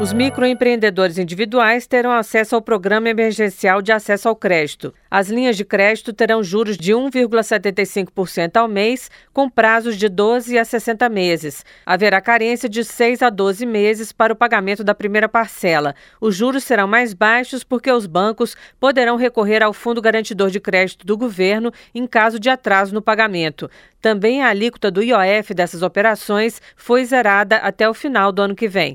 Os microempreendedores individuais terão acesso ao Programa Emergencial de Acesso ao Crédito. As linhas de crédito terão juros de 1,75% ao mês, com prazos de 12 a 60 meses. Haverá carência de 6 a 12 meses para o pagamento da primeira parcela. Os juros serão mais baixos porque os bancos poderão recorrer ao Fundo Garantidor de Crédito do governo em caso de atraso no pagamento. Também a alíquota do IOF dessas operações foi zerada até o final do ano que vem.